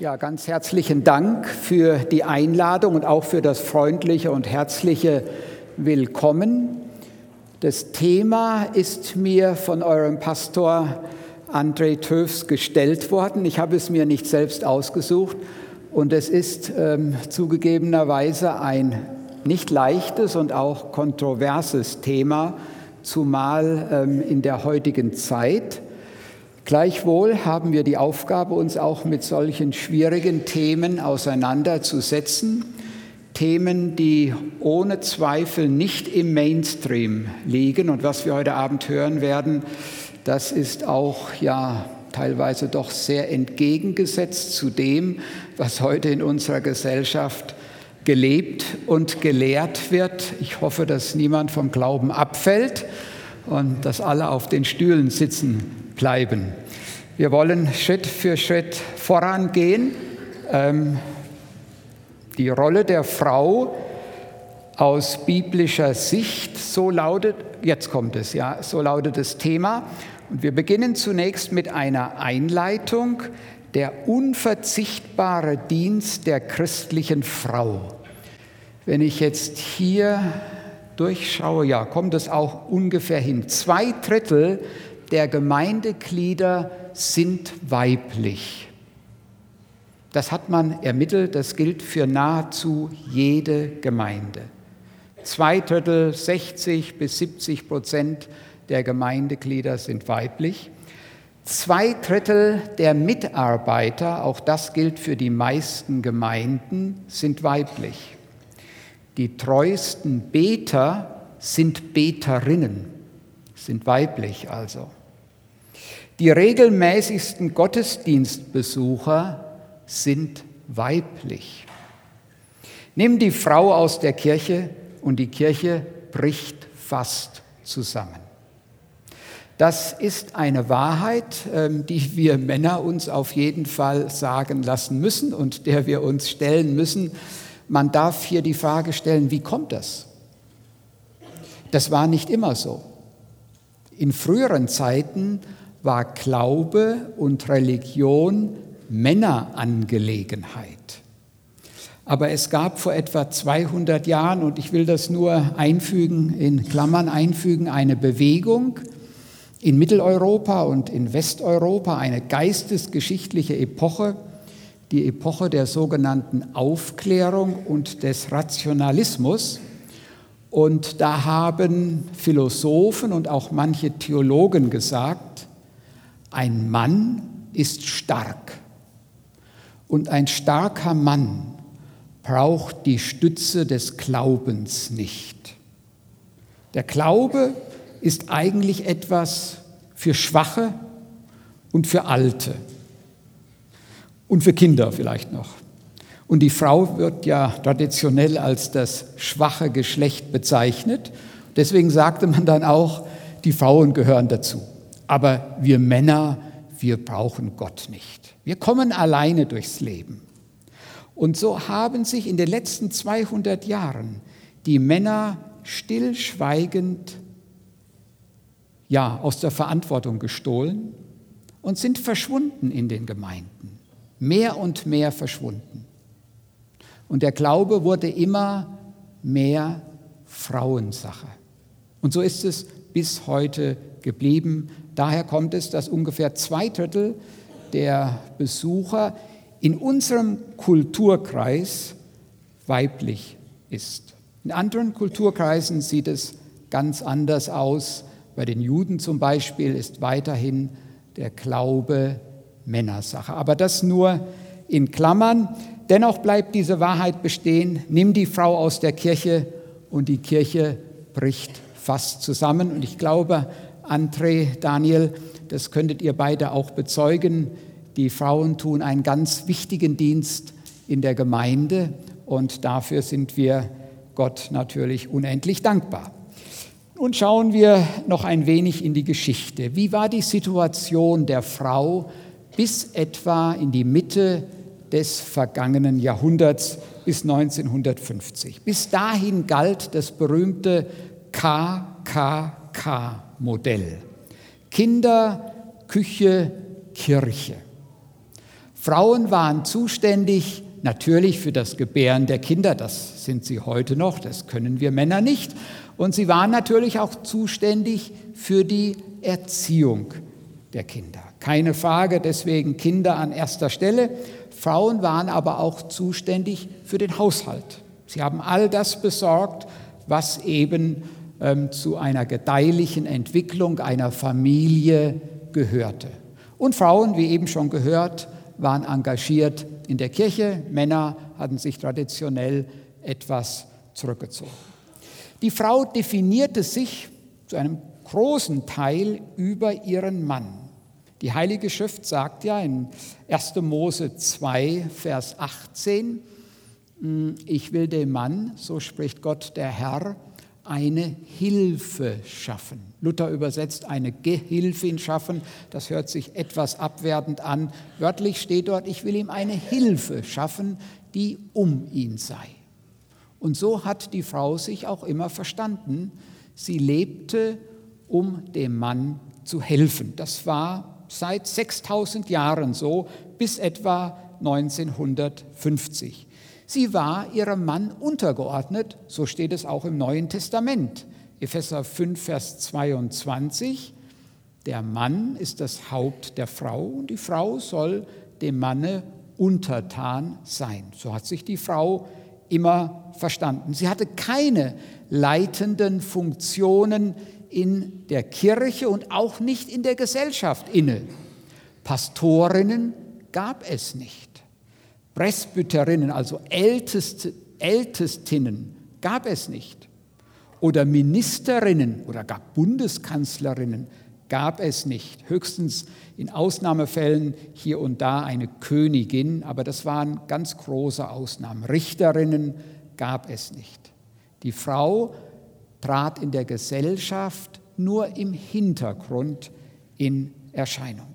Ja, ganz herzlichen Dank für die Einladung und auch für das freundliche und herzliche Willkommen. Das Thema ist mir von eurem Pastor André Töfs gestellt worden. Ich habe es mir nicht selbst ausgesucht und es ist ähm, zugegebenerweise ein nicht leichtes und auch kontroverses Thema, zumal ähm, in der heutigen Zeit. Gleichwohl haben wir die Aufgabe, uns auch mit solchen schwierigen Themen auseinanderzusetzen. Themen, die ohne Zweifel nicht im Mainstream liegen. Und was wir heute Abend hören werden, das ist auch ja teilweise doch sehr entgegengesetzt zu dem, was heute in unserer Gesellschaft gelebt und gelehrt wird. Ich hoffe, dass niemand vom Glauben abfällt und dass alle auf den Stühlen sitzen bleiben. Wir wollen Schritt für Schritt vorangehen. Ähm, die Rolle der Frau aus biblischer Sicht, so lautet, jetzt kommt es, ja, so lautet das Thema. Und wir beginnen zunächst mit einer Einleitung, der unverzichtbare Dienst der christlichen Frau. Wenn ich jetzt hier durchschaue, ja, kommt es auch ungefähr hin. Zwei Drittel der Gemeindeglieder sind weiblich. Das hat man ermittelt, das gilt für nahezu jede Gemeinde. Zwei Drittel, 60 bis 70 Prozent der Gemeindeglieder sind weiblich. Zwei Drittel der Mitarbeiter, auch das gilt für die meisten Gemeinden, sind weiblich. Die treuesten Beter sind Beterinnen, sind weiblich also. Die regelmäßigsten Gottesdienstbesucher sind weiblich. Nimm die Frau aus der Kirche und die Kirche bricht fast zusammen. Das ist eine Wahrheit, ähm, die wir Männer uns auf jeden Fall sagen lassen müssen und der wir uns stellen müssen. Man darf hier die Frage stellen, wie kommt das? Das war nicht immer so. In früheren Zeiten war Glaube und Religion Männerangelegenheit. Aber es gab vor etwa 200 Jahren, und ich will das nur einfügen, in Klammern einfügen, eine Bewegung in Mitteleuropa und in Westeuropa, eine geistesgeschichtliche Epoche, die Epoche der sogenannten Aufklärung und des Rationalismus. Und da haben Philosophen und auch manche Theologen gesagt, ein Mann ist stark und ein starker Mann braucht die Stütze des Glaubens nicht. Der Glaube ist eigentlich etwas für Schwache und für Alte und für Kinder vielleicht noch. Und die Frau wird ja traditionell als das schwache Geschlecht bezeichnet. Deswegen sagte man dann auch, die Frauen gehören dazu. Aber wir Männer, wir brauchen Gott nicht. Wir kommen alleine durchs Leben. Und so haben sich in den letzten 200 Jahren die Männer stillschweigend ja, aus der Verantwortung gestohlen und sind verschwunden in den Gemeinden. Mehr und mehr verschwunden. Und der Glaube wurde immer mehr Frauensache. Und so ist es bis heute geblieben. Daher kommt es, dass ungefähr zwei Drittel der Besucher in unserem Kulturkreis weiblich ist. In anderen Kulturkreisen sieht es ganz anders aus. Bei den Juden zum Beispiel ist weiterhin der Glaube Männersache. Aber das nur in Klammern. Dennoch bleibt diese Wahrheit bestehen. Nimm die Frau aus der Kirche und die Kirche bricht fast zusammen. Und ich glaube, André, Daniel, das könntet ihr beide auch bezeugen. Die Frauen tun einen ganz wichtigen Dienst in der Gemeinde und dafür sind wir Gott natürlich unendlich dankbar. Nun schauen wir noch ein wenig in die Geschichte. Wie war die Situation der Frau bis etwa in die Mitte des vergangenen Jahrhunderts bis 1950? Bis dahin galt das berühmte KKK. Modell. Kinder, Küche, Kirche. Frauen waren zuständig natürlich für das Gebären der Kinder, das sind sie heute noch, das können wir Männer nicht. Und sie waren natürlich auch zuständig für die Erziehung der Kinder. Keine Frage, deswegen Kinder an erster Stelle. Frauen waren aber auch zuständig für den Haushalt. Sie haben all das besorgt, was eben ähm, zu einer gedeihlichen Entwicklung einer Familie gehörte. Und Frauen, wie eben schon gehört, waren engagiert in der Kirche, Männer hatten sich traditionell etwas zurückgezogen. Die Frau definierte sich zu einem großen Teil über ihren Mann. Die Heilige Schrift sagt ja in 1. Mose 2, Vers 18, hm, ich will dem Mann, so spricht Gott der Herr, eine Hilfe schaffen. Luther übersetzt eine Gehilfin schaffen. Das hört sich etwas abwertend an. Wörtlich steht dort, ich will ihm eine Hilfe schaffen, die um ihn sei. Und so hat die Frau sich auch immer verstanden. Sie lebte, um dem Mann zu helfen. Das war seit 6000 Jahren so, bis etwa 1950. Sie war ihrem Mann untergeordnet, so steht es auch im Neuen Testament. Epheser 5, Vers 22. Der Mann ist das Haupt der Frau und die Frau soll dem Manne untertan sein. So hat sich die Frau immer verstanden. Sie hatte keine leitenden Funktionen in der Kirche und auch nicht in der Gesellschaft inne. Pastorinnen gab es nicht. Presbyterinnen, also Älteste, Ältestinnen, gab es nicht. Oder Ministerinnen oder gar Bundeskanzlerinnen gab es nicht. Höchstens in Ausnahmefällen hier und da eine Königin, aber das waren ganz große Ausnahmen. Richterinnen gab es nicht. Die Frau trat in der Gesellschaft nur im Hintergrund in Erscheinung.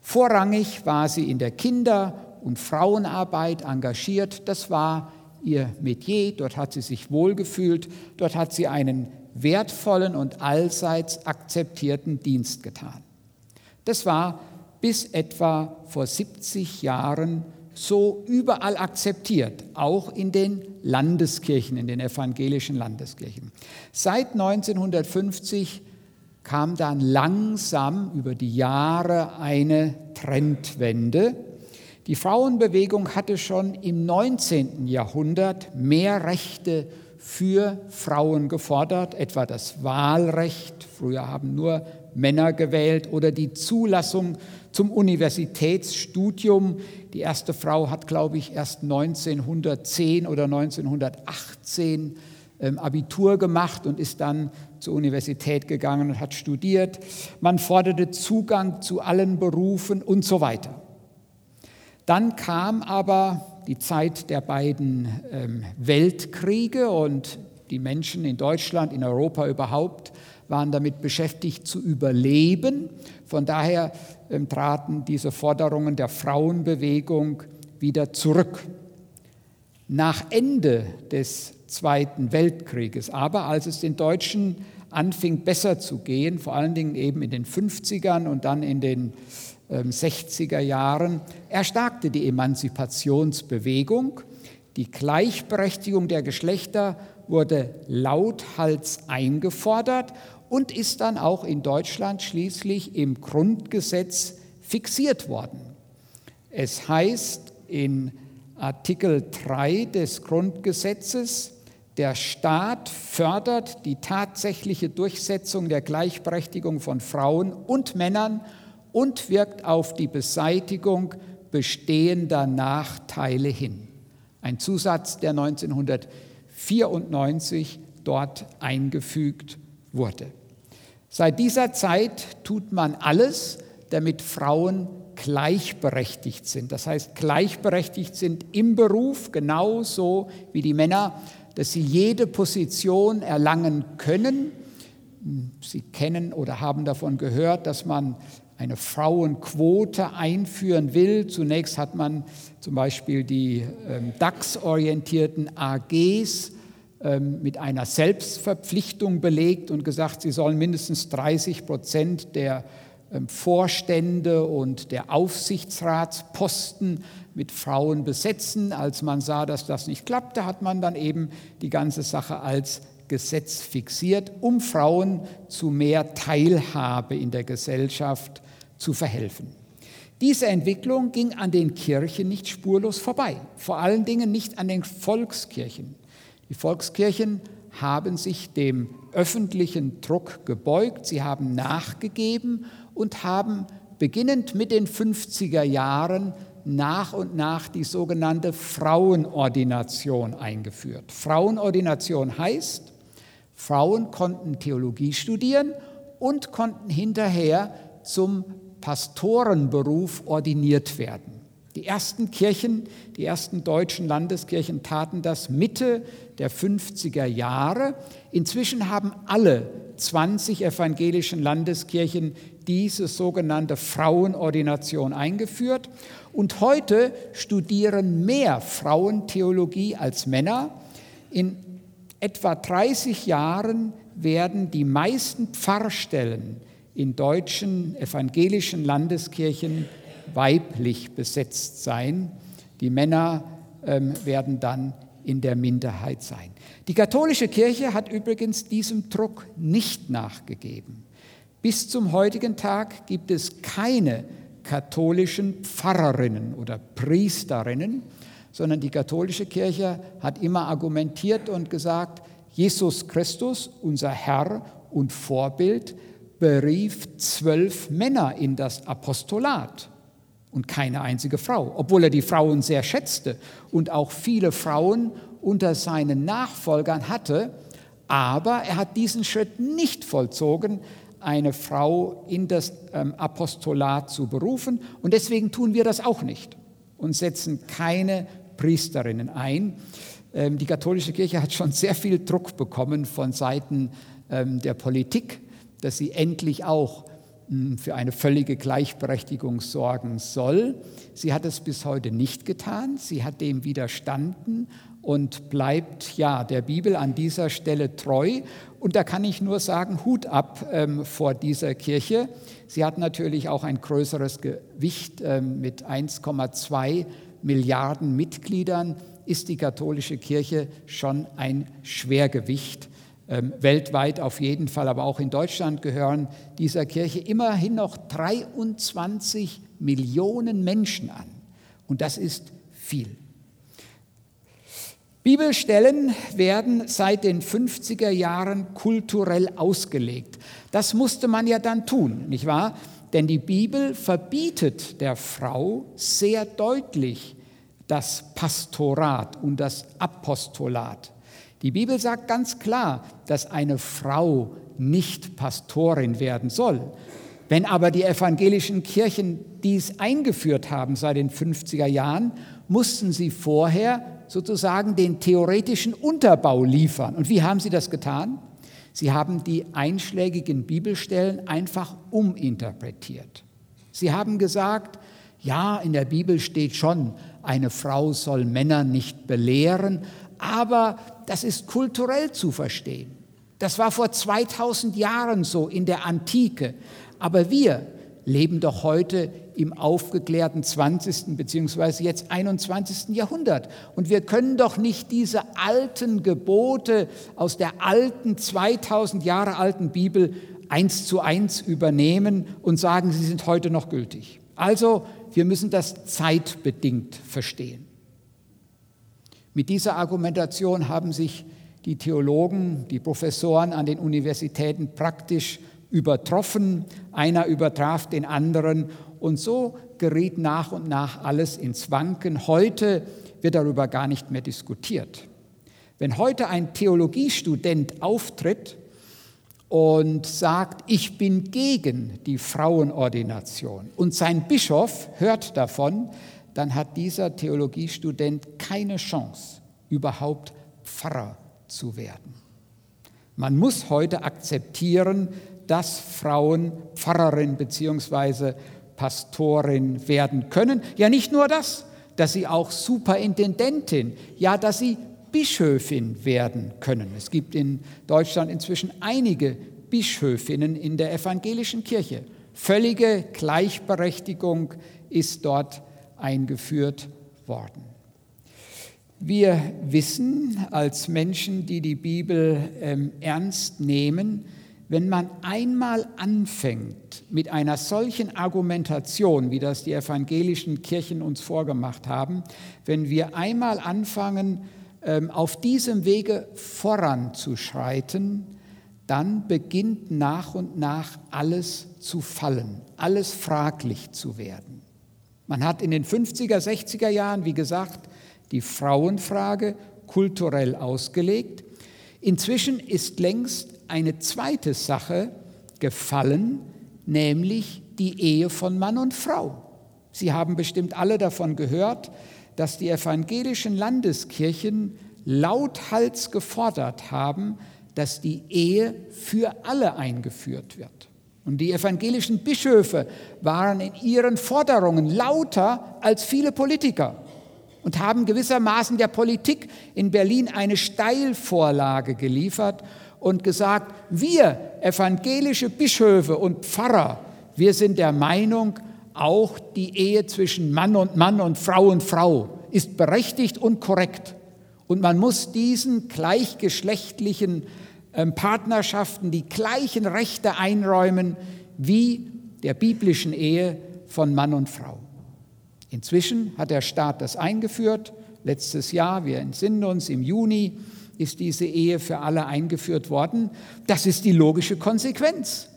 Vorrangig war sie in der Kinder- und Frauenarbeit engagiert. Das war ihr Metier, dort hat sie sich wohlgefühlt, dort hat sie einen wertvollen und allseits akzeptierten Dienst getan. Das war bis etwa vor 70 Jahren so überall akzeptiert, auch in den Landeskirchen, in den evangelischen Landeskirchen. Seit 1950 kam dann langsam über die Jahre eine Trendwende die Frauenbewegung hatte schon im 19. Jahrhundert mehr Rechte für Frauen gefordert, etwa das Wahlrecht, früher haben nur Männer gewählt, oder die Zulassung zum Universitätsstudium. Die erste Frau hat, glaube ich, erst 1910 oder 1918 ähm, Abitur gemacht und ist dann zur Universität gegangen und hat studiert. Man forderte Zugang zu allen Berufen und so weiter. Dann kam aber die Zeit der beiden ähm, Weltkriege und die Menschen in Deutschland, in Europa überhaupt, waren damit beschäftigt zu überleben. Von daher ähm, traten diese Forderungen der Frauenbewegung wieder zurück. Nach Ende des Zweiten Weltkrieges, aber als es den Deutschen anfing besser zu gehen, vor allen Dingen eben in den 50ern und dann in den 60er ähm, Jahren erstarkte die Emanzipationsbewegung. Die Gleichberechtigung der Geschlechter wurde lauthals eingefordert und ist dann auch in Deutschland schließlich im Grundgesetz fixiert worden. Es heißt in Artikel 3 des Grundgesetzes, der Staat fördert die tatsächliche Durchsetzung der Gleichberechtigung von Frauen und Männern und wirkt auf die Beseitigung bestehender Nachteile hin. Ein Zusatz, der 1994 dort eingefügt wurde. Seit dieser Zeit tut man alles, damit Frauen gleichberechtigt sind. Das heißt, gleichberechtigt sind im Beruf genauso wie die Männer, dass sie jede Position erlangen können. Sie kennen oder haben davon gehört, dass man eine Frauenquote einführen will. Zunächst hat man zum Beispiel die ähm, DAX-orientierten AGs ähm, mit einer Selbstverpflichtung belegt und gesagt, sie sollen mindestens 30 Prozent der ähm, Vorstände und der Aufsichtsratsposten mit Frauen besetzen. Als man sah, dass das nicht klappte, hat man dann eben die ganze Sache als Gesetz fixiert, um Frauen zu mehr Teilhabe in der Gesellschaft zu verhelfen. Diese Entwicklung ging an den Kirchen nicht spurlos vorbei, vor allen Dingen nicht an den Volkskirchen. Die Volkskirchen haben sich dem öffentlichen Druck gebeugt, sie haben nachgegeben und haben beginnend mit den 50er Jahren nach und nach die sogenannte Frauenordination eingeführt. Frauenordination heißt, Frauen konnten Theologie studieren und konnten hinterher zum Pastorenberuf ordiniert werden. Die ersten Kirchen, die ersten deutschen Landeskirchen taten das Mitte der 50er Jahre. Inzwischen haben alle 20 evangelischen Landeskirchen diese sogenannte Frauenordination eingeführt. Und heute studieren mehr Frauen Theologie als Männer. In etwa 30 Jahren werden die meisten Pfarrstellen in deutschen evangelischen Landeskirchen weiblich besetzt sein. Die Männer ähm, werden dann in der Minderheit sein. Die katholische Kirche hat übrigens diesem Druck nicht nachgegeben. Bis zum heutigen Tag gibt es keine katholischen Pfarrerinnen oder Priesterinnen, sondern die katholische Kirche hat immer argumentiert und gesagt, Jesus Christus, unser Herr und Vorbild, berief zwölf Männer in das Apostolat und keine einzige Frau, obwohl er die Frauen sehr schätzte und auch viele Frauen unter seinen Nachfolgern hatte. Aber er hat diesen Schritt nicht vollzogen, eine Frau in das ähm, Apostolat zu berufen. Und deswegen tun wir das auch nicht und setzen keine Priesterinnen ein. Ähm, die katholische Kirche hat schon sehr viel Druck bekommen von Seiten ähm, der Politik dass sie endlich auch hm, für eine völlige Gleichberechtigung sorgen soll. Sie hat es bis heute nicht getan. Sie hat dem widerstanden und bleibt ja der Bibel an dieser Stelle treu. Und da kann ich nur sagen, Hut ab ähm, vor dieser Kirche. Sie hat natürlich auch ein größeres Gewicht ähm, mit 1,2 Milliarden Mitgliedern. Ist die katholische Kirche schon ein Schwergewicht weltweit auf jeden Fall, aber auch in Deutschland gehören dieser Kirche immerhin noch 23 Millionen Menschen an. Und das ist viel. Bibelstellen werden seit den 50er Jahren kulturell ausgelegt. Das musste man ja dann tun, nicht wahr? Denn die Bibel verbietet der Frau sehr deutlich das Pastorat und das Apostolat. Die Bibel sagt ganz klar, dass eine Frau nicht Pastorin werden soll. Wenn aber die evangelischen Kirchen dies eingeführt haben seit den 50er Jahren, mussten sie vorher sozusagen den theoretischen Unterbau liefern. Und wie haben sie das getan? Sie haben die einschlägigen Bibelstellen einfach uminterpretiert. Sie haben gesagt, ja, in der Bibel steht schon, eine Frau soll Männer nicht belehren, aber das ist kulturell zu verstehen. Das war vor 2000 Jahren so in der Antike. Aber wir leben doch heute im aufgeklärten 20. bzw. jetzt 21. Jahrhundert. Und wir können doch nicht diese alten Gebote aus der alten, 2000 Jahre alten Bibel eins zu eins übernehmen und sagen, sie sind heute noch gültig. Also, wir müssen das zeitbedingt verstehen. Mit dieser Argumentation haben sich die Theologen, die Professoren an den Universitäten praktisch übertroffen. Einer übertraf den anderen und so geriet nach und nach alles ins Wanken. Heute wird darüber gar nicht mehr diskutiert. Wenn heute ein Theologiestudent auftritt und sagt, ich bin gegen die Frauenordination und sein Bischof hört davon, dann hat dieser Theologiestudent keine Chance, überhaupt Pfarrer zu werden. Man muss heute akzeptieren, dass Frauen Pfarrerin bzw. Pastorin werden können. Ja, nicht nur das, dass sie auch Superintendentin, ja, dass sie Bischöfin werden können. Es gibt in Deutschland inzwischen einige Bischöfinnen in der evangelischen Kirche. Völlige Gleichberechtigung ist dort eingeführt worden. Wir wissen als Menschen, die die Bibel ähm, ernst nehmen, wenn man einmal anfängt mit einer solchen Argumentation, wie das die evangelischen Kirchen uns vorgemacht haben, wenn wir einmal anfangen, ähm, auf diesem Wege voranzuschreiten, dann beginnt nach und nach alles zu fallen, alles fraglich zu werden. Man hat in den 50er, 60er Jahren, wie gesagt, die Frauenfrage kulturell ausgelegt. Inzwischen ist längst eine zweite Sache gefallen, nämlich die Ehe von Mann und Frau. Sie haben bestimmt alle davon gehört, dass die evangelischen Landeskirchen lauthals gefordert haben, dass die Ehe für alle eingeführt wird. Und die evangelischen Bischöfe waren in ihren Forderungen lauter als viele Politiker und haben gewissermaßen der Politik in Berlin eine Steilvorlage geliefert und gesagt, wir evangelische Bischöfe und Pfarrer, wir sind der Meinung, auch die Ehe zwischen Mann und Mann und Frau und Frau ist berechtigt und korrekt. Und man muss diesen gleichgeschlechtlichen Partnerschaften die gleichen Rechte einräumen wie der biblischen Ehe von Mann und Frau. Inzwischen hat der Staat das eingeführt. Letztes Jahr, wir entsinnen uns, im Juni ist diese Ehe für alle eingeführt worden. Das ist die logische Konsequenz.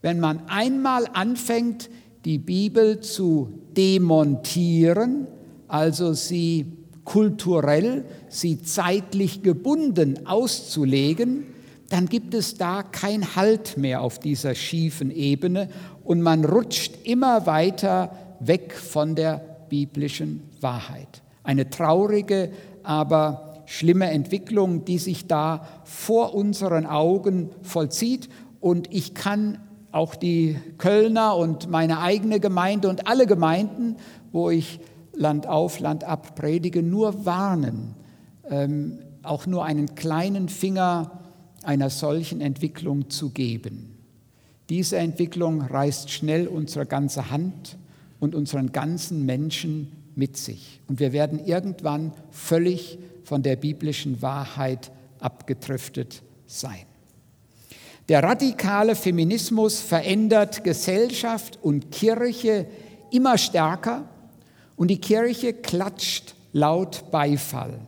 Wenn man einmal anfängt, die Bibel zu demontieren, also sie kulturell, sie zeitlich gebunden auszulegen, dann gibt es da kein Halt mehr auf dieser schiefen Ebene und man rutscht immer weiter weg von der biblischen Wahrheit. Eine traurige, aber schlimme Entwicklung, die sich da vor unseren Augen vollzieht. Und ich kann auch die Kölner und meine eigene Gemeinde und alle Gemeinden, wo ich Land auf, Land ab predige, nur warnen, ähm, auch nur einen kleinen Finger einer solchen Entwicklung zu geben. Diese Entwicklung reißt schnell unsere ganze Hand und unseren ganzen Menschen mit sich. Und wir werden irgendwann völlig von der biblischen Wahrheit abgedriftet sein. Der radikale Feminismus verändert Gesellschaft und Kirche immer stärker und die Kirche klatscht laut Beifall.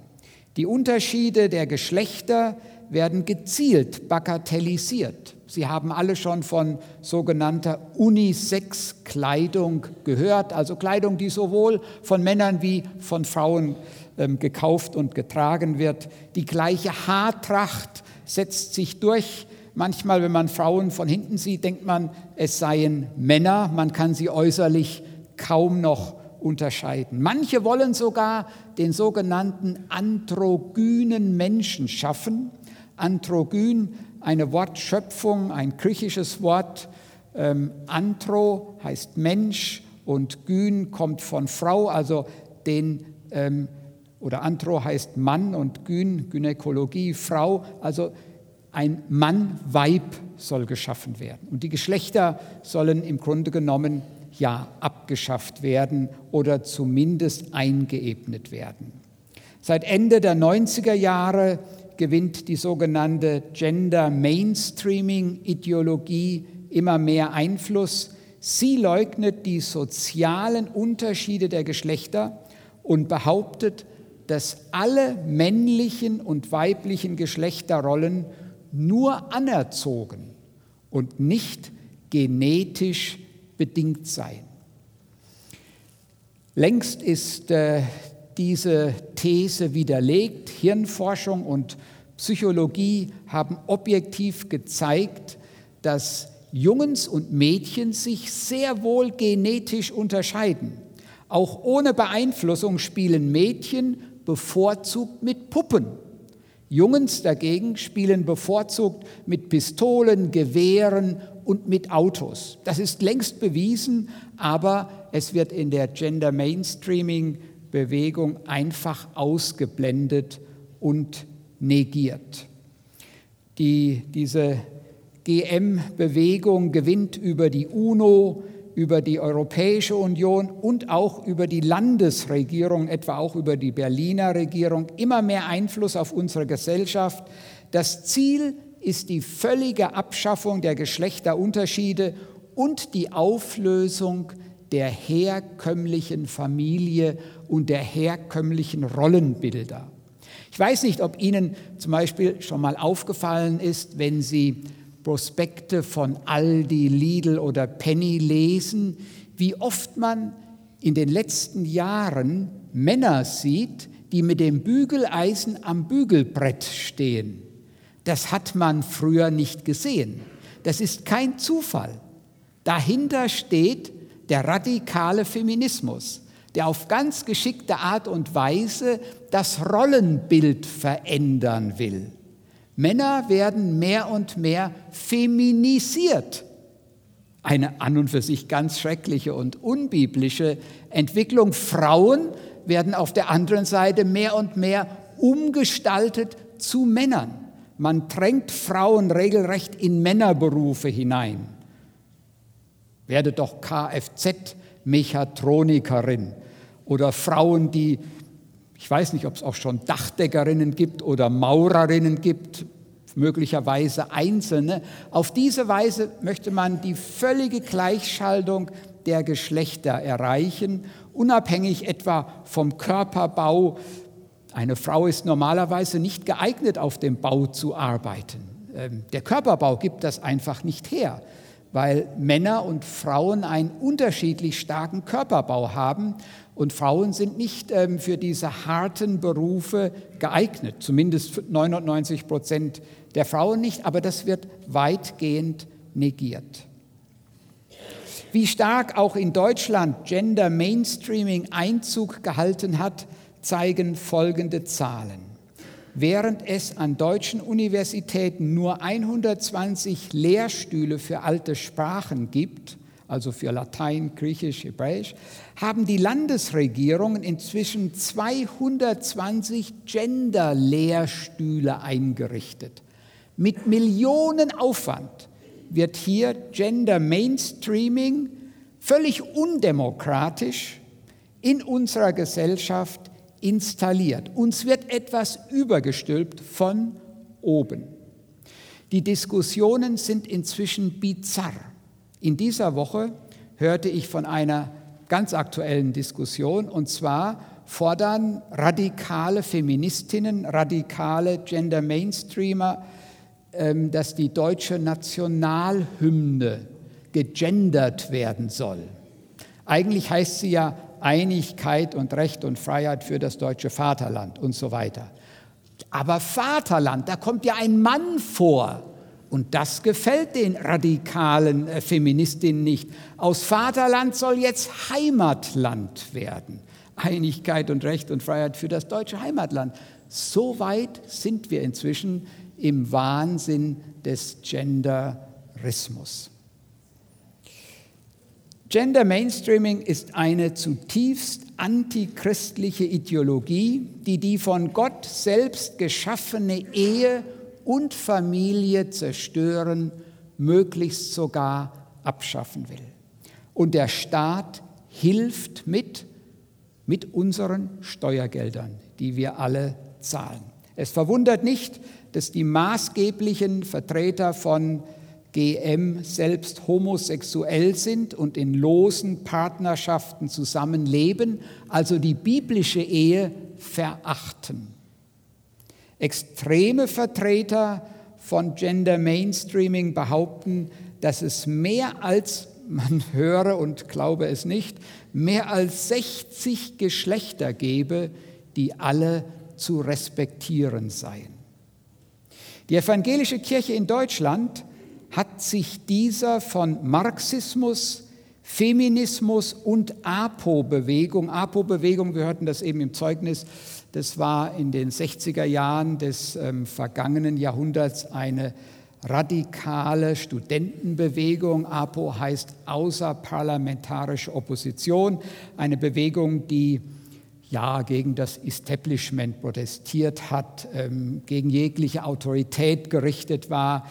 Die Unterschiede der Geschlechter werden gezielt bagatellisiert. Sie haben alle schon von sogenannter Unisex-Kleidung gehört, also Kleidung, die sowohl von Männern wie von Frauen ähm, gekauft und getragen wird. Die gleiche Haartracht setzt sich durch. Manchmal, wenn man Frauen von hinten sieht, denkt man, es seien Männer. Man kann sie äußerlich kaum noch unterscheiden. Manche wollen sogar den sogenannten androgynen Menschen schaffen. Androgyn, eine Wortschöpfung, ein griechisches Wort. Ähm, Andro heißt Mensch und Gyn kommt von Frau, also den, ähm, oder Andro heißt Mann und Gyn, Gynäkologie, Frau, also ein Mann-Weib soll geschaffen werden. Und die Geschlechter sollen im Grunde genommen ja abgeschafft werden oder zumindest eingeebnet werden. Seit Ende der 90er Jahre gewinnt die sogenannte Gender Mainstreaming Ideologie immer mehr Einfluss. Sie leugnet die sozialen Unterschiede der Geschlechter und behauptet, dass alle männlichen und weiblichen Geschlechterrollen nur anerzogen und nicht genetisch bedingt seien. Längst ist äh, diese These widerlegt. Hirnforschung und Psychologie haben objektiv gezeigt, dass Jungs und Mädchen sich sehr wohl genetisch unterscheiden. Auch ohne Beeinflussung spielen Mädchen bevorzugt mit Puppen. Jungs dagegen spielen bevorzugt mit Pistolen, Gewehren und mit Autos. Das ist längst bewiesen, aber es wird in der Gender Mainstreaming Bewegung einfach ausgeblendet und negiert. Die, diese GM-Bewegung gewinnt über die UNO, über die Europäische Union und auch über die Landesregierung, etwa auch über die Berliner Regierung, immer mehr Einfluss auf unsere Gesellschaft. Das Ziel ist die völlige Abschaffung der Geschlechterunterschiede und die Auflösung der herkömmlichen Familie und der herkömmlichen Rollenbilder. Ich weiß nicht, ob Ihnen zum Beispiel schon mal aufgefallen ist, wenn Sie Prospekte von Aldi, Lidl oder Penny lesen, wie oft man in den letzten Jahren Männer sieht, die mit dem Bügeleisen am Bügelbrett stehen. Das hat man früher nicht gesehen. Das ist kein Zufall. Dahinter steht der radikale Feminismus, der auf ganz geschickte Art und Weise das Rollenbild verändern will. Männer werden mehr und mehr feminisiert. Eine an und für sich ganz schreckliche und unbiblische Entwicklung. Frauen werden auf der anderen Seite mehr und mehr umgestaltet zu Männern. Man drängt Frauen regelrecht in Männerberufe hinein. Werde doch Kfz-Mechatronikerin oder Frauen, die ich weiß nicht, ob es auch schon Dachdeckerinnen gibt oder Maurerinnen gibt, möglicherweise einzelne. Auf diese Weise möchte man die völlige Gleichschaltung der Geschlechter erreichen, unabhängig etwa vom Körperbau. Eine Frau ist normalerweise nicht geeignet, auf dem Bau zu arbeiten. Ähm, der Körperbau gibt das einfach nicht her, weil Männer und Frauen einen unterschiedlich starken Körperbau haben und Frauen sind nicht ähm, für diese harten Berufe geeignet, zumindest 99 Prozent der Frauen nicht, aber das wird weitgehend negiert. Wie stark auch in Deutschland Gender Mainstreaming Einzug gehalten hat, zeigen folgende Zahlen. Während es an deutschen Universitäten nur 120 Lehrstühle für alte Sprachen gibt, also für Latein, Griechisch, Hebräisch, haben die Landesregierungen inzwischen 220 Gender-Lehrstühle eingerichtet. Mit Millionen Aufwand wird hier Gender Mainstreaming völlig undemokratisch in unserer Gesellschaft installiert. Uns wird etwas übergestülpt von oben. Die Diskussionen sind inzwischen bizarr. In dieser Woche hörte ich von einer ganz aktuellen Diskussion und zwar fordern radikale Feministinnen, radikale Gender Mainstreamer, ähm, dass die deutsche Nationalhymne gegendert werden soll. Eigentlich heißt sie ja Einigkeit und Recht und Freiheit für das deutsche Vaterland und so weiter. Aber Vaterland, da kommt ja ein Mann vor. Und das gefällt den radikalen äh, Feministinnen nicht. Aus Vaterland soll jetzt Heimatland werden. Einigkeit und Recht und Freiheit für das deutsche Heimatland. So weit sind wir inzwischen im Wahnsinn des Genderismus. Gender Mainstreaming ist eine zutiefst antichristliche Ideologie, die die von Gott selbst geschaffene Ehe und Familie zerstören, möglichst sogar abschaffen will. Und der Staat hilft mit, mit unseren Steuergeldern, die wir alle zahlen. Es verwundert nicht, dass die maßgeblichen Vertreter von GM selbst homosexuell sind und in losen Partnerschaften zusammenleben, also die biblische Ehe verachten. Extreme Vertreter von Gender Mainstreaming behaupten, dass es mehr als, man höre und glaube es nicht, mehr als 60 Geschlechter gebe, die alle zu respektieren seien. Die evangelische Kirche in Deutschland hat sich dieser von Marxismus, Feminismus und APO-Bewegung, APO-Bewegung, wir hörten das eben im Zeugnis, das war in den 60er Jahren des ähm, vergangenen Jahrhunderts eine radikale Studentenbewegung. APO heißt Außerparlamentarische Opposition, eine Bewegung, die ja gegen das Establishment protestiert hat, ähm, gegen jegliche Autorität gerichtet war,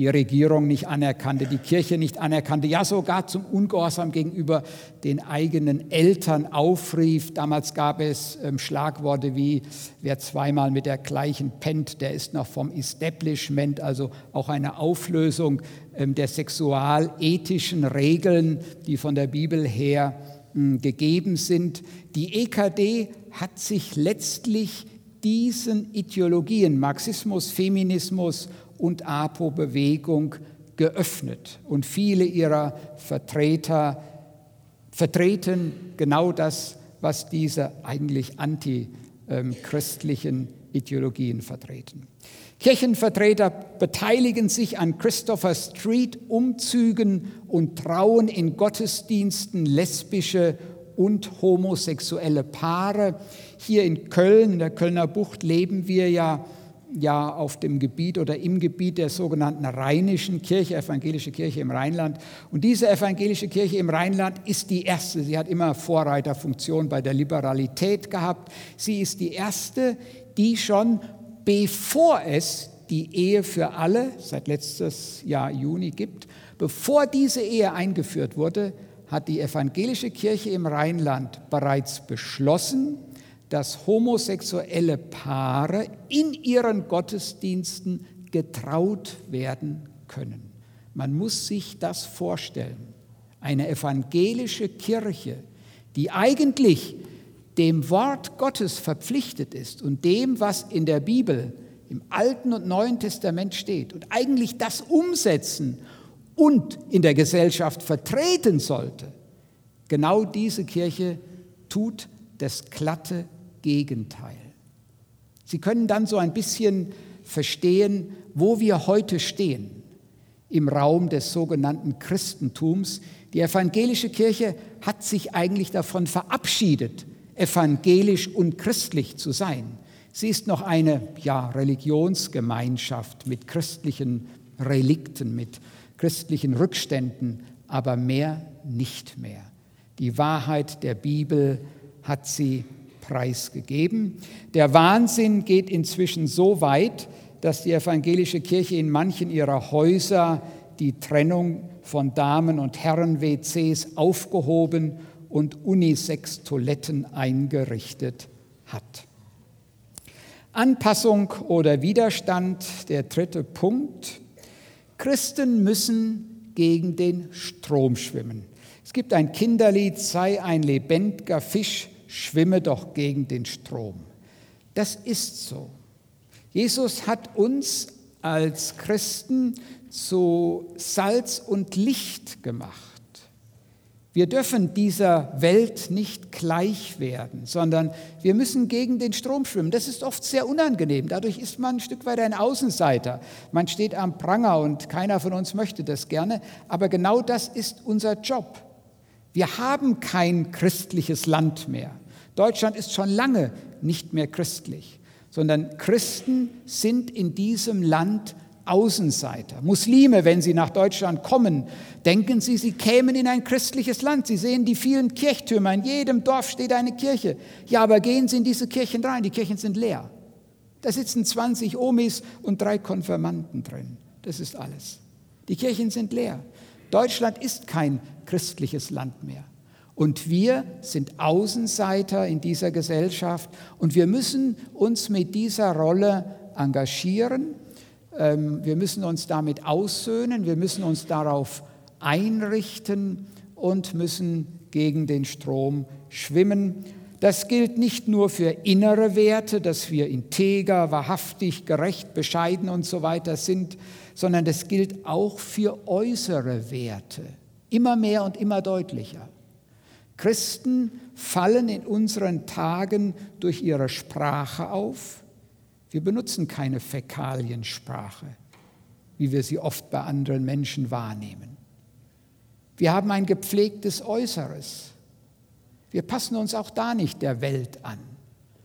die Regierung nicht anerkannte, die Kirche nicht anerkannte, ja sogar zum Ungehorsam gegenüber den eigenen Eltern aufrief. Damals gab es ähm, Schlagworte wie, wer zweimal mit der gleichen pennt, der ist noch vom Establishment, also auch eine Auflösung ähm, der sexualethischen Regeln, die von der Bibel her hm, gegeben sind. Die EKD hat sich letztlich diesen Ideologien, Marxismus, Feminismus und APO-Bewegung geöffnet. Und viele ihrer Vertreter vertreten genau das, was diese eigentlich antichristlichen Ideologien vertreten. Kirchenvertreter beteiligen sich an Christopher Street Umzügen und trauen in Gottesdiensten lesbische und homosexuelle Paare. Hier in Köln, in der Kölner Bucht, leben wir ja ja auf dem Gebiet oder im Gebiet der sogenannten Rheinischen Kirche, evangelische Kirche im Rheinland. Und diese evangelische Kirche im Rheinland ist die erste. Sie hat immer Vorreiterfunktion bei der Liberalität gehabt. Sie ist die erste, die schon bevor es die Ehe für alle seit letztes Jahr Juni gibt, bevor diese Ehe eingeführt wurde, hat die evangelische Kirche im Rheinland bereits beschlossen, dass homosexuelle Paare in ihren Gottesdiensten getraut werden können. Man muss sich das vorstellen. Eine evangelische Kirche, die eigentlich dem Wort Gottes verpflichtet ist und dem, was in der Bibel, im Alten und Neuen Testament steht und eigentlich das umsetzen und in der Gesellschaft vertreten sollte, genau diese Kirche tut das glatte Gegenteil. Sie können dann so ein bisschen verstehen, wo wir heute stehen im Raum des sogenannten Christentums. Die evangelische Kirche hat sich eigentlich davon verabschiedet, evangelisch und christlich zu sein. Sie ist noch eine ja, Religionsgemeinschaft mit christlichen Relikten, mit christlichen Rückständen, aber mehr nicht mehr. Die Wahrheit der Bibel hat sie preisgegeben. Der Wahnsinn geht inzwischen so weit, dass die evangelische Kirche in manchen ihrer Häuser die Trennung von Damen- und Herren-WCs aufgehoben und Unisex-Toiletten eingerichtet hat. Anpassung oder Widerstand, der dritte Punkt. Christen müssen gegen den Strom schwimmen. Es gibt ein Kinderlied, sei ein lebendiger Fisch, schwimme doch gegen den Strom. Das ist so. Jesus hat uns als Christen zu Salz und Licht gemacht. Wir dürfen dieser Welt nicht gleich werden, sondern wir müssen gegen den Strom schwimmen. Das ist oft sehr unangenehm. Dadurch ist man ein Stück weit ein Außenseiter. Man steht am Pranger und keiner von uns möchte das gerne. Aber genau das ist unser Job. Wir haben kein christliches Land mehr. Deutschland ist schon lange nicht mehr christlich, sondern Christen sind in diesem Land Außenseiter. Muslime, wenn sie nach Deutschland kommen, denken sie, sie kämen in ein christliches Land. Sie sehen die vielen Kirchtürmer, in jedem Dorf steht eine Kirche. Ja, aber gehen Sie in diese Kirchen rein, die Kirchen sind leer. Da sitzen 20 Omis und drei Konfirmanden drin. Das ist alles. Die Kirchen sind leer. Deutschland ist kein christliches Land mehr. Und wir sind Außenseiter in dieser Gesellschaft und wir müssen uns mit dieser Rolle engagieren. Ähm, wir müssen uns damit aussöhnen, wir müssen uns darauf einrichten und müssen gegen den Strom schwimmen. Das gilt nicht nur für innere Werte, dass wir integer, wahrhaftig, gerecht, bescheiden und so weiter sind, sondern das gilt auch für äußere Werte, immer mehr und immer deutlicher. Christen fallen in unseren Tagen durch ihre Sprache auf. Wir benutzen keine Fäkaliensprache, wie wir sie oft bei anderen Menschen wahrnehmen. Wir haben ein gepflegtes Äußeres. Wir passen uns auch da nicht der Welt an.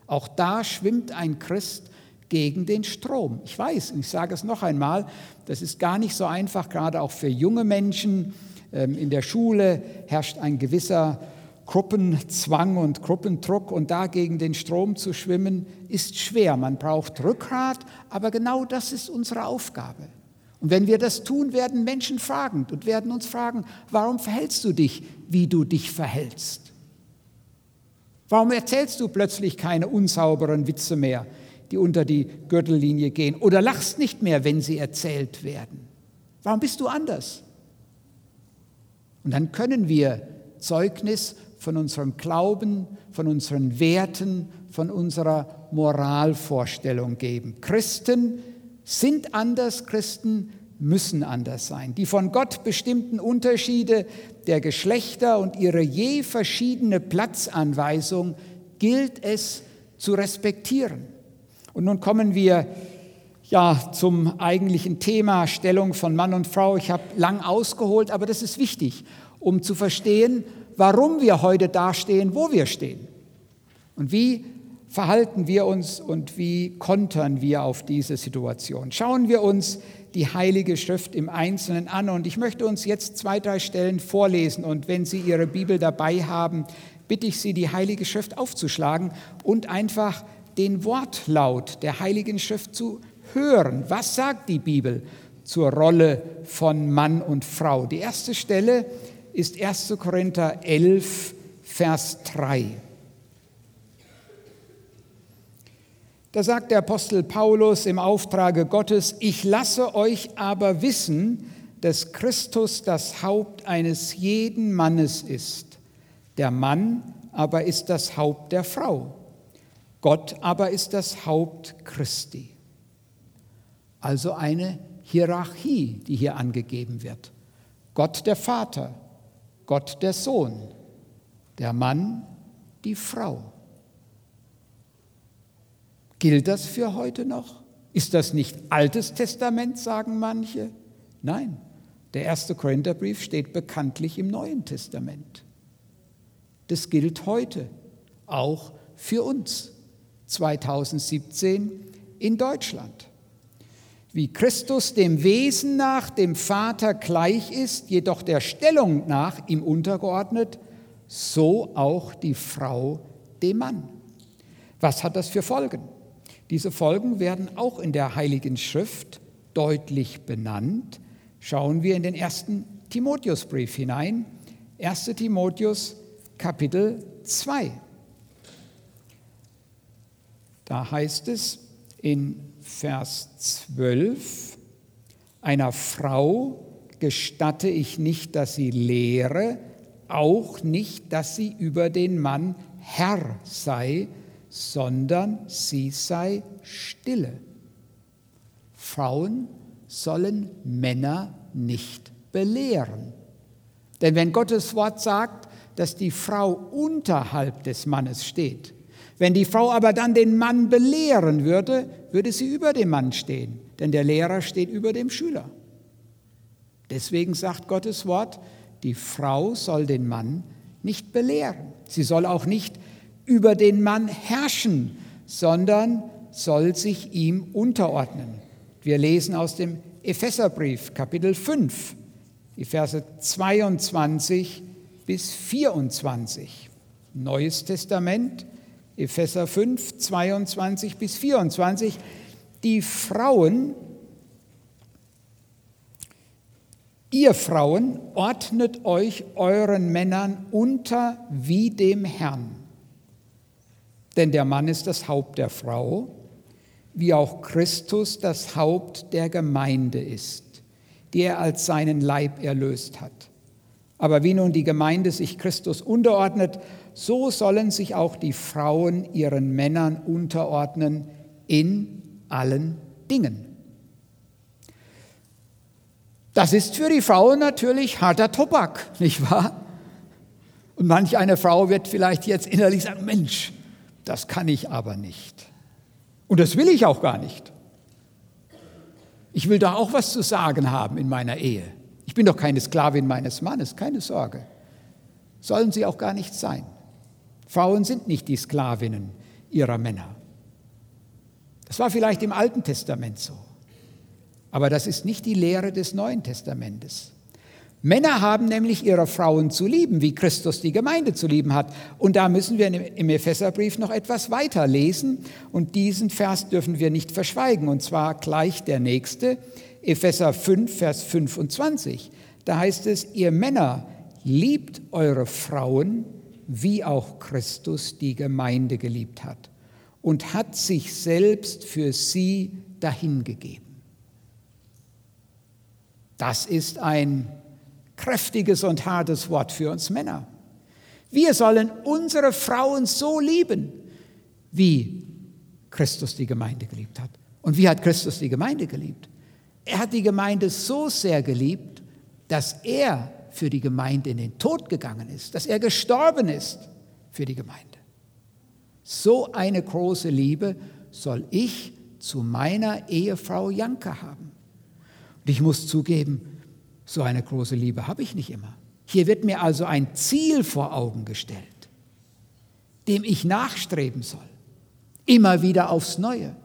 Auch da schwimmt ein Christ gegen den Strom. Ich weiß, ich sage es noch einmal, das ist gar nicht so einfach, gerade auch für junge Menschen. Ähm, in der Schule herrscht ein gewisser Gruppenzwang und Gruppendruck und dagegen den Strom zu schwimmen, ist schwer. Man braucht Rückgrat, aber genau das ist unsere Aufgabe. Und wenn wir das tun, werden Menschen fragen und werden uns fragen, warum verhältst du dich, wie du dich verhältst? Warum erzählst du plötzlich keine unsauberen Witze mehr, die unter die Gürtellinie gehen, oder lachst nicht mehr, wenn sie erzählt werden? Warum bist du anders? Und dann können wir Zeugnis von unserem Glauben, von unseren Werten, von unserer Moralvorstellung geben. Christen sind anders, Christen müssen anders sein. Die von Gott bestimmten Unterschiede der Geschlechter und ihre je verschiedene Platzanweisung gilt es zu respektieren. Und nun kommen wir ja zum eigentlichen Thema Stellung von Mann und Frau. Ich habe lang ausgeholt, aber das ist wichtig, um zu verstehen, warum wir heute dastehen, wo wir stehen. Und wie verhalten wir uns und wie kontern wir auf diese Situation? Schauen wir uns die Heilige Schrift im Einzelnen an. Und ich möchte uns jetzt zwei, drei Stellen vorlesen. Und wenn Sie Ihre Bibel dabei haben, bitte ich Sie, die Heilige Schrift aufzuschlagen und einfach den Wortlaut der Heiligen Schrift zu hören. Was sagt die Bibel zur Rolle von Mann und Frau? Die erste Stelle ist 1. Korinther 11, Vers 3. Da sagt der Apostel Paulus im Auftrage Gottes, ich lasse euch aber wissen, dass Christus das Haupt eines jeden Mannes ist. Der Mann aber ist das Haupt der Frau. Gott aber ist das Haupt Christi. Also eine Hierarchie, die hier angegeben wird. Gott der Vater, Gott der Sohn, der Mann, die Frau. Gilt das für heute noch? Ist das nicht Altes Testament, sagen manche? Nein, der erste Korintherbrief steht bekanntlich im Neuen Testament. Das gilt heute, auch für uns, 2017 in Deutschland. Wie Christus dem Wesen nach dem Vater gleich ist, jedoch der Stellung nach ihm untergeordnet, so auch die Frau dem Mann. Was hat das für Folgen? Diese Folgen werden auch in der Heiligen Schrift deutlich benannt. Schauen wir in den ersten Timotheusbrief hinein. 1. Timotheus Kapitel 2. Da heißt es in Vers 12, einer Frau gestatte ich nicht, dass sie lehre, auch nicht, dass sie über den Mann Herr sei, sondern sie sei stille. Frauen sollen Männer nicht belehren. Denn wenn Gottes Wort sagt, dass die Frau unterhalb des Mannes steht, wenn die Frau aber dann den Mann belehren würde, würde sie über dem Mann stehen, denn der Lehrer steht über dem Schüler. Deswegen sagt Gottes Wort, die Frau soll den Mann nicht belehren. Sie soll auch nicht über den Mann herrschen, sondern soll sich ihm unterordnen. Wir lesen aus dem Epheserbrief Kapitel 5, die Verse 22 bis 24. Neues Testament, Epheser 5, 22 bis 24. Die Frauen, ihr Frauen, ordnet euch euren Männern unter wie dem Herrn denn der Mann ist das Haupt der Frau, wie auch Christus das Haupt der Gemeinde ist, die er als seinen Leib erlöst hat. Aber wie nun die Gemeinde sich Christus unterordnet, so sollen sich auch die Frauen ihren Männern unterordnen in allen Dingen. Das ist für die Frauen natürlich harter Tobak, nicht wahr? Und manch eine Frau wird vielleicht jetzt innerlich sagen, Mensch, das kann ich aber nicht. Und das will ich auch gar nicht. Ich will da auch was zu sagen haben in meiner Ehe. Ich bin doch keine Sklavin meines Mannes, keine Sorge. Sollen sie auch gar nicht sein. Frauen sind nicht die Sklavinnen ihrer Männer. Das war vielleicht im Alten Testament so. Aber das ist nicht die Lehre des Neuen Testamentes. Männer haben nämlich ihre Frauen zu lieben, wie Christus die Gemeinde zu lieben hat. Und da müssen wir im Epheserbrief noch etwas weiter lesen. Und diesen Vers dürfen wir nicht verschweigen. Und zwar gleich der nächste Epheser 5, Vers 25. Da heißt es, ihr Männer, liebt eure Frauen, wie auch Christus die Gemeinde geliebt hat und hat sich selbst für sie dahingegeben. Das ist ein kräftiges und hartes Wort für uns Männer. Wir sollen unsere Frauen so lieben, wie Christus die Gemeinde geliebt hat. Und wie hat Christus die Gemeinde geliebt? Er hat die Gemeinde so sehr geliebt, dass er für die Gemeinde in den Tod gegangen ist, dass er gestorben ist für die Gemeinde. So eine große Liebe soll ich zu meiner Ehefrau Janke haben. Und ich muss zugeben, so eine große Liebe habe ich nicht immer. Hier wird mir also ein Ziel vor Augen gestellt, dem ich nachstreben soll, immer wieder aufs Neue.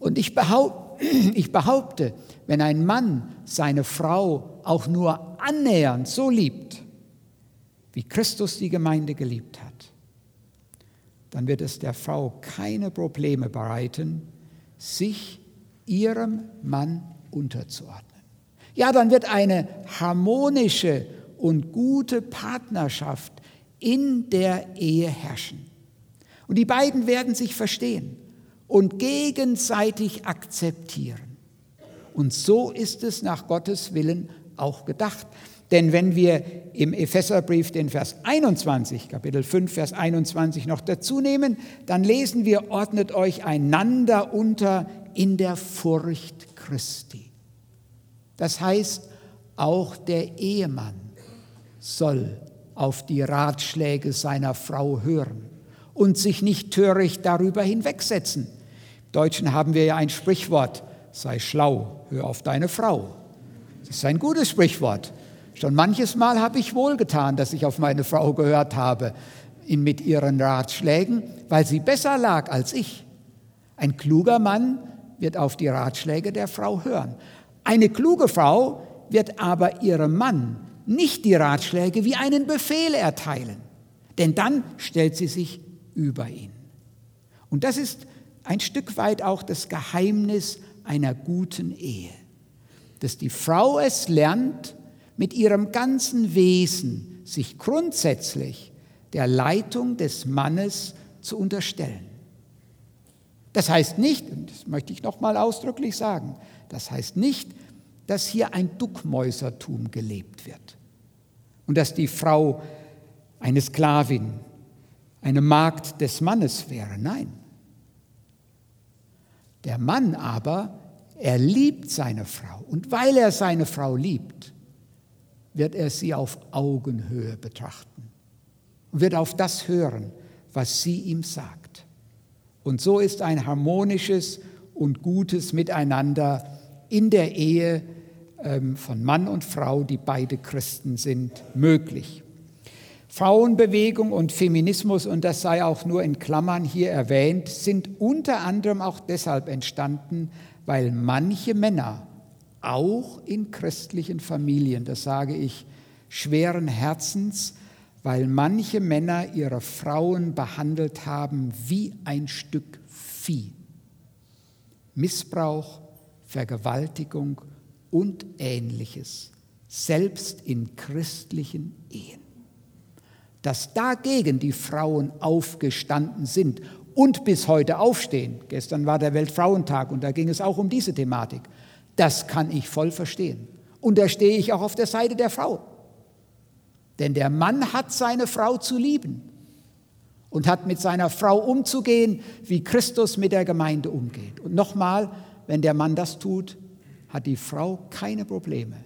Und ich behaupte, ich behaupte, wenn ein Mann seine Frau auch nur annähernd so liebt, wie Christus die Gemeinde geliebt hat, dann wird es der Frau keine Probleme bereiten, sich ihrem Mann unterzuordnen. Ja, dann wird eine harmonische und gute Partnerschaft in der Ehe herrschen. Und die beiden werden sich verstehen und gegenseitig akzeptieren. Und so ist es nach Gottes Willen auch gedacht. Denn wenn wir im Epheserbrief den Vers 21, Kapitel 5, Vers 21 noch dazu nehmen, dann lesen wir, ordnet euch einander unter in der Furcht Christi. Das heißt, auch der Ehemann soll auf die Ratschläge seiner Frau hören und sich nicht töricht darüber hinwegsetzen. Im Deutschen haben wir ja ein Sprichwort, sei schlau, hör auf deine Frau. Das ist ein gutes Sprichwort. Schon manches Mal habe ich wohlgetan, dass ich auf meine Frau gehört habe mit ihren Ratschlägen, weil sie besser lag als ich. Ein kluger Mann wird auf die Ratschläge der Frau hören. Eine kluge Frau wird aber ihrem Mann nicht die Ratschläge wie einen Befehl erteilen, denn dann stellt sie sich über ihn. Und das ist ein Stück weit auch das Geheimnis einer guten Ehe, dass die Frau es lernt, mit ihrem ganzen Wesen sich grundsätzlich der Leitung des Mannes zu unterstellen. Das heißt nicht, und das möchte ich nochmal ausdrücklich sagen, das heißt nicht, dass hier ein Duckmäusertum gelebt wird und dass die Frau eine Sklavin, eine Magd des Mannes wäre. Nein. Der Mann aber, er liebt seine Frau und weil er seine Frau liebt, wird er sie auf Augenhöhe betrachten und wird auf das hören, was sie ihm sagt. Und so ist ein harmonisches und gutes Miteinander in der Ehe ähm, von Mann und Frau, die beide Christen sind, möglich. Frauenbewegung und Feminismus, und das sei auch nur in Klammern hier erwähnt, sind unter anderem auch deshalb entstanden, weil manche Männer auch in christlichen Familien, das sage ich schweren Herzens, weil manche Männer ihre Frauen behandelt haben wie ein Stück Vieh. Missbrauch, Vergewaltigung und ähnliches, selbst in christlichen Ehen. Dass dagegen die Frauen aufgestanden sind und bis heute aufstehen, gestern war der Weltfrauentag und da ging es auch um diese Thematik, das kann ich voll verstehen. Und da stehe ich auch auf der Seite der Frau. Denn der Mann hat seine Frau zu lieben und hat mit seiner Frau umzugehen, wie Christus mit der Gemeinde umgeht. Und nochmal, wenn der Mann das tut, hat die Frau keine Probleme,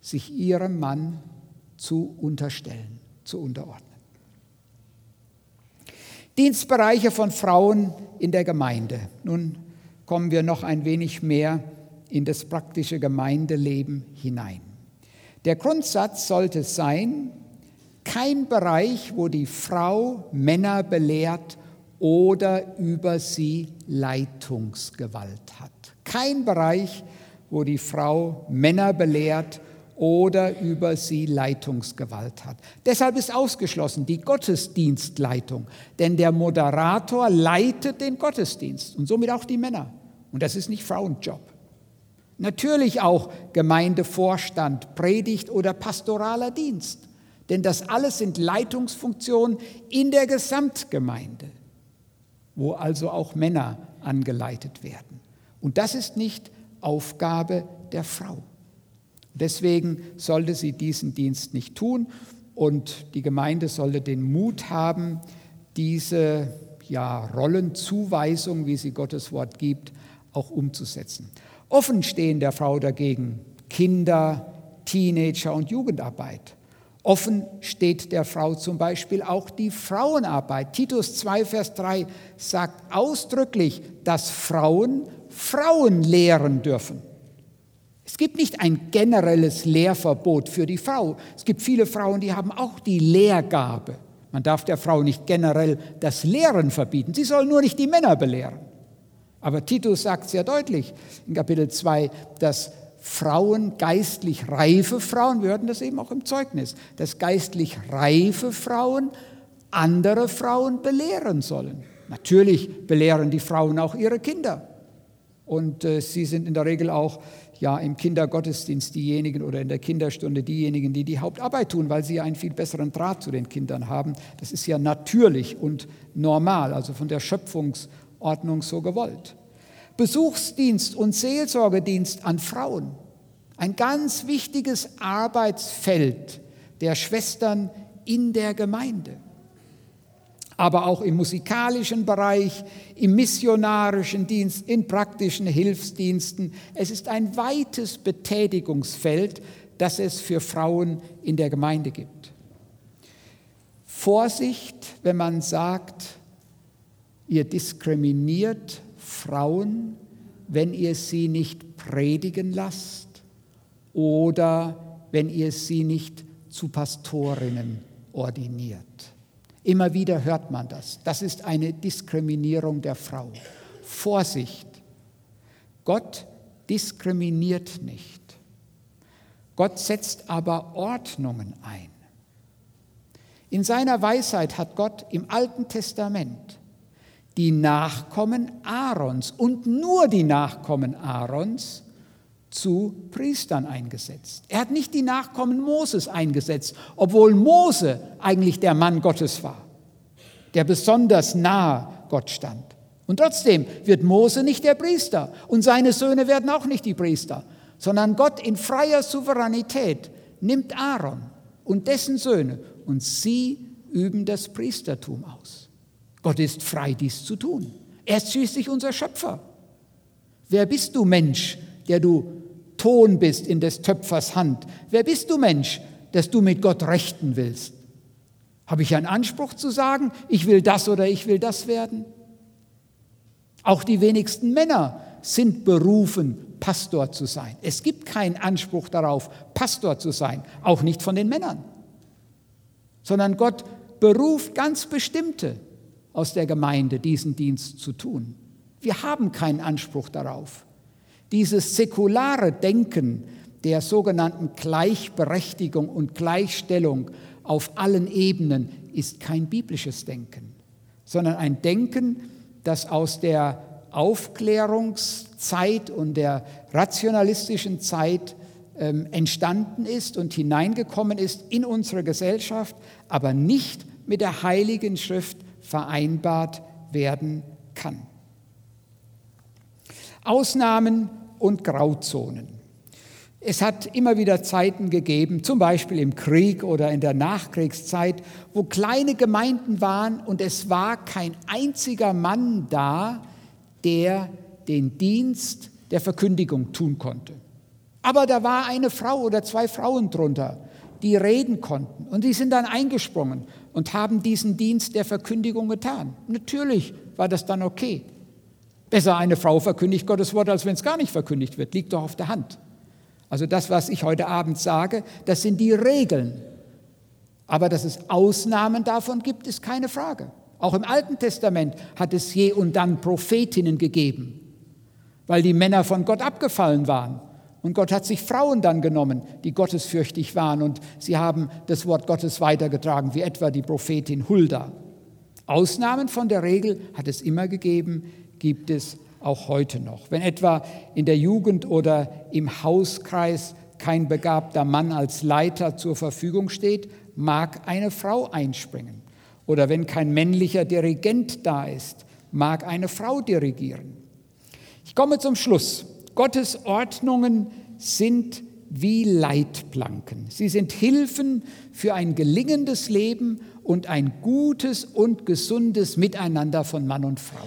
sich ihrem Mann zu unterstellen, zu unterordnen. Dienstbereiche von Frauen in der Gemeinde. Nun kommen wir noch ein wenig mehr in das praktische Gemeindeleben hinein. Der Grundsatz sollte sein, kein Bereich, wo die Frau Männer belehrt oder über sie Leitungsgewalt hat. Kein Bereich, wo die Frau Männer belehrt oder über sie Leitungsgewalt hat. Deshalb ist ausgeschlossen die Gottesdienstleitung, denn der Moderator leitet den Gottesdienst und somit auch die Männer. Und das ist nicht Frauenjob. Natürlich auch Gemeindevorstand, Predigt oder pastoraler Dienst. Denn das alles sind Leitungsfunktionen in der Gesamtgemeinde, wo also auch Männer angeleitet werden. Und das ist nicht Aufgabe der Frau. Deswegen sollte sie diesen Dienst nicht tun und die Gemeinde sollte den Mut haben, diese ja, Rollenzuweisung, wie sie Gottes Wort gibt, auch umzusetzen. Offen stehen der Frau dagegen Kinder, Teenager und Jugendarbeit. Offen steht der Frau zum Beispiel auch die Frauenarbeit. Titus 2, Vers 3 sagt ausdrücklich, dass Frauen Frauen lehren dürfen. Es gibt nicht ein generelles Lehrverbot für die Frau. Es gibt viele Frauen, die haben auch die Lehrgabe. Man darf der Frau nicht generell das Lehren verbieten. Sie soll nur nicht die Männer belehren. Aber Titus sagt sehr deutlich in Kapitel 2, dass Frauen, geistlich reife Frauen, wir hörten das eben auch im Zeugnis, dass geistlich reife Frauen andere Frauen belehren sollen. Natürlich belehren die Frauen auch ihre Kinder. Und äh, sie sind in der Regel auch ja im Kindergottesdienst diejenigen oder in der Kinderstunde diejenigen, die die Hauptarbeit tun, weil sie einen viel besseren Draht zu den Kindern haben. Das ist ja natürlich und normal, also von der Schöpfungsordnung so gewollt. Besuchsdienst und Seelsorgedienst an Frauen. Ein ganz wichtiges Arbeitsfeld der Schwestern in der Gemeinde aber auch im musikalischen Bereich, im missionarischen Dienst, in praktischen Hilfsdiensten. Es ist ein weites Betätigungsfeld, das es für Frauen in der Gemeinde gibt. Vorsicht, wenn man sagt, ihr diskriminiert Frauen, wenn ihr sie nicht predigen lasst oder wenn ihr sie nicht zu Pastorinnen ordiniert. Immer wieder hört man das. Das ist eine Diskriminierung der Frau. Vorsicht. Gott diskriminiert nicht. Gott setzt aber Ordnungen ein. In seiner Weisheit hat Gott im Alten Testament die Nachkommen Aarons und nur die Nachkommen Aarons zu Priestern eingesetzt. Er hat nicht die Nachkommen Moses eingesetzt, obwohl Mose eigentlich der Mann Gottes war, der besonders nahe Gott stand. Und trotzdem wird Mose nicht der Priester und seine Söhne werden auch nicht die Priester, sondern Gott in freier Souveränität nimmt Aaron und dessen Söhne und sie üben das Priestertum aus. Gott ist frei, dies zu tun. Er ist schließlich unser Schöpfer. Wer bist du, Mensch, der du Ton bist in des Töpfers Hand. Wer bist du Mensch, dass du mit Gott rechten willst? Habe ich einen Anspruch zu sagen, ich will das oder ich will das werden? Auch die wenigsten Männer sind berufen, Pastor zu sein. Es gibt keinen Anspruch darauf, Pastor zu sein, auch nicht von den Männern, sondern Gott beruft ganz bestimmte aus der Gemeinde, diesen Dienst zu tun. Wir haben keinen Anspruch darauf. Dieses säkulare Denken der sogenannten Gleichberechtigung und Gleichstellung auf allen Ebenen ist kein biblisches Denken, sondern ein Denken, das aus der Aufklärungszeit und der rationalistischen Zeit ähm, entstanden ist und hineingekommen ist in unsere Gesellschaft, aber nicht mit der Heiligen Schrift vereinbart werden kann. Ausnahmen und Grauzonen. Es hat immer wieder Zeiten gegeben, zum Beispiel im Krieg oder in der Nachkriegszeit, wo kleine Gemeinden waren und es war kein einziger Mann da, der den Dienst der Verkündigung tun konnte. Aber da war eine Frau oder zwei Frauen drunter, die reden konnten. Und die sind dann eingesprungen und haben diesen Dienst der Verkündigung getan. Natürlich war das dann okay. Besser eine Frau verkündigt Gottes Wort, als wenn es gar nicht verkündigt wird. Liegt doch auf der Hand. Also das, was ich heute Abend sage, das sind die Regeln. Aber dass es Ausnahmen davon gibt, ist keine Frage. Auch im Alten Testament hat es je und dann Prophetinnen gegeben, weil die Männer von Gott abgefallen waren. Und Gott hat sich Frauen dann genommen, die gottesfürchtig waren und sie haben das Wort Gottes weitergetragen, wie etwa die Prophetin Hulda. Ausnahmen von der Regel hat es immer gegeben, gibt es auch heute noch. Wenn etwa in der Jugend oder im Hauskreis kein begabter Mann als Leiter zur Verfügung steht, mag eine Frau einspringen. Oder wenn kein männlicher Dirigent da ist, mag eine Frau dirigieren. Ich komme zum Schluss. Gottes Ordnungen sind wie Leitplanken. Sie sind Hilfen für ein gelingendes Leben und ein gutes und gesundes Miteinander von Mann und Frau.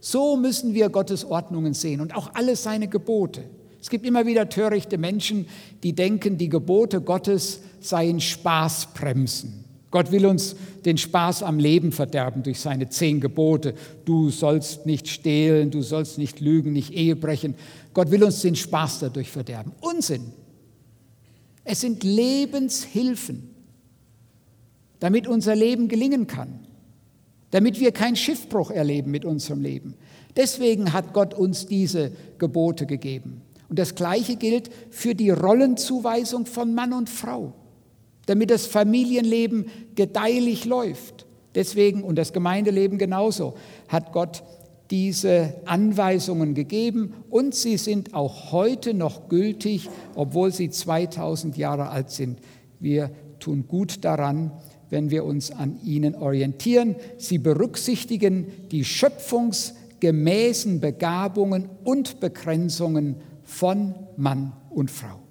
So müssen wir Gottes Ordnungen sehen und auch alle seine Gebote. Es gibt immer wieder törichte Menschen, die denken, die Gebote Gottes seien Spaßbremsen. Gott will uns den Spaß am Leben verderben durch seine zehn Gebote. Du sollst nicht stehlen, du sollst nicht lügen, nicht Ehe brechen. Gott will uns den Spaß dadurch verderben. Unsinn. Es sind Lebenshilfen, damit unser Leben gelingen kann, damit wir keinen Schiffbruch erleben mit unserem Leben. Deswegen hat Gott uns diese Gebote gegeben. Und das Gleiche gilt für die Rollenzuweisung von Mann und Frau, damit das Familienleben gedeihlich läuft. Deswegen, und das Gemeindeleben genauso, hat Gott diese Anweisungen gegeben und sie sind auch heute noch gültig, obwohl sie 2000 Jahre alt sind. Wir tun gut daran, wenn wir uns an ihnen orientieren. Sie berücksichtigen die schöpfungsgemäßen Begabungen und Begrenzungen von Mann und Frau.